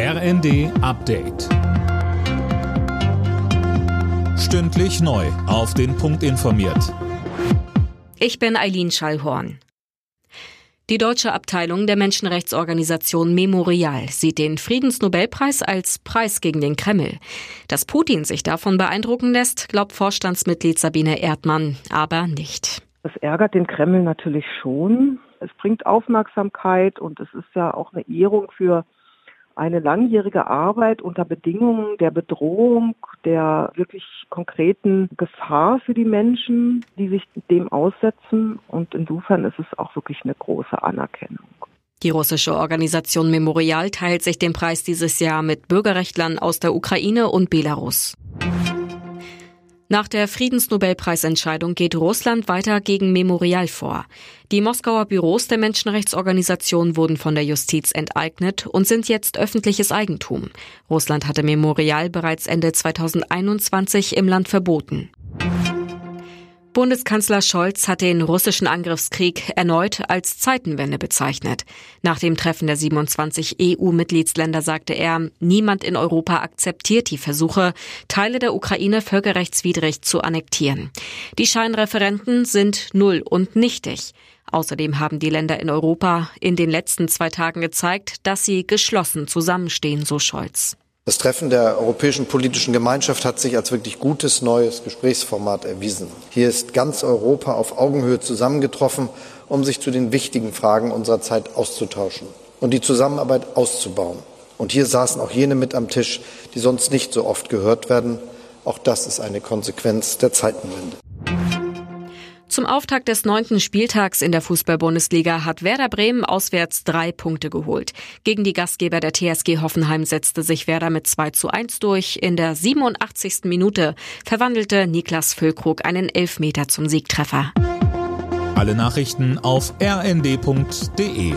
RND Update. Stündlich neu. Auf den Punkt informiert. Ich bin Eileen Schallhorn. Die deutsche Abteilung der Menschenrechtsorganisation Memorial sieht den Friedensnobelpreis als Preis gegen den Kreml. Dass Putin sich davon beeindrucken lässt, glaubt Vorstandsmitglied Sabine Erdmann, aber nicht. Das ärgert den Kreml natürlich schon. Es bringt Aufmerksamkeit und es ist ja auch eine Ehrung für eine langjährige Arbeit unter Bedingungen der Bedrohung, der wirklich konkreten Gefahr für die Menschen, die sich dem aussetzen. Und insofern ist es auch wirklich eine große Anerkennung. Die russische Organisation Memorial teilt sich den Preis dieses Jahr mit Bürgerrechtlern aus der Ukraine und Belarus. Nach der Friedensnobelpreisentscheidung geht Russland weiter gegen Memorial vor. Die Moskauer Büros der Menschenrechtsorganisation wurden von der Justiz enteignet und sind jetzt öffentliches Eigentum. Russland hatte Memorial bereits Ende 2021 im Land verboten. Bundeskanzler Scholz hat den russischen Angriffskrieg erneut als Zeitenwende bezeichnet. Nach dem Treffen der 27 EU-Mitgliedsländer sagte er, niemand in Europa akzeptiert die Versuche, Teile der Ukraine völkerrechtswidrig zu annektieren. Die Scheinreferenten sind null und nichtig. Außerdem haben die Länder in Europa in den letzten zwei Tagen gezeigt, dass sie geschlossen zusammenstehen, so Scholz. Das Treffen der Europäischen Politischen Gemeinschaft hat sich als wirklich gutes neues Gesprächsformat erwiesen. Hier ist ganz Europa auf Augenhöhe zusammengetroffen, um sich zu den wichtigen Fragen unserer Zeit auszutauschen und die Zusammenarbeit auszubauen. Und hier saßen auch jene mit am Tisch, die sonst nicht so oft gehört werden. Auch das ist eine Konsequenz der Zeitenwende. Zum Auftakt des neunten Spieltags in der Fußball-Bundesliga hat Werder Bremen auswärts drei Punkte geholt. Gegen die Gastgeber der TSG Hoffenheim setzte sich Werder mit 2 zu 1 durch. In der 87. Minute verwandelte Niklas Füllkrug einen Elfmeter zum Siegtreffer. Alle Nachrichten auf rnd.de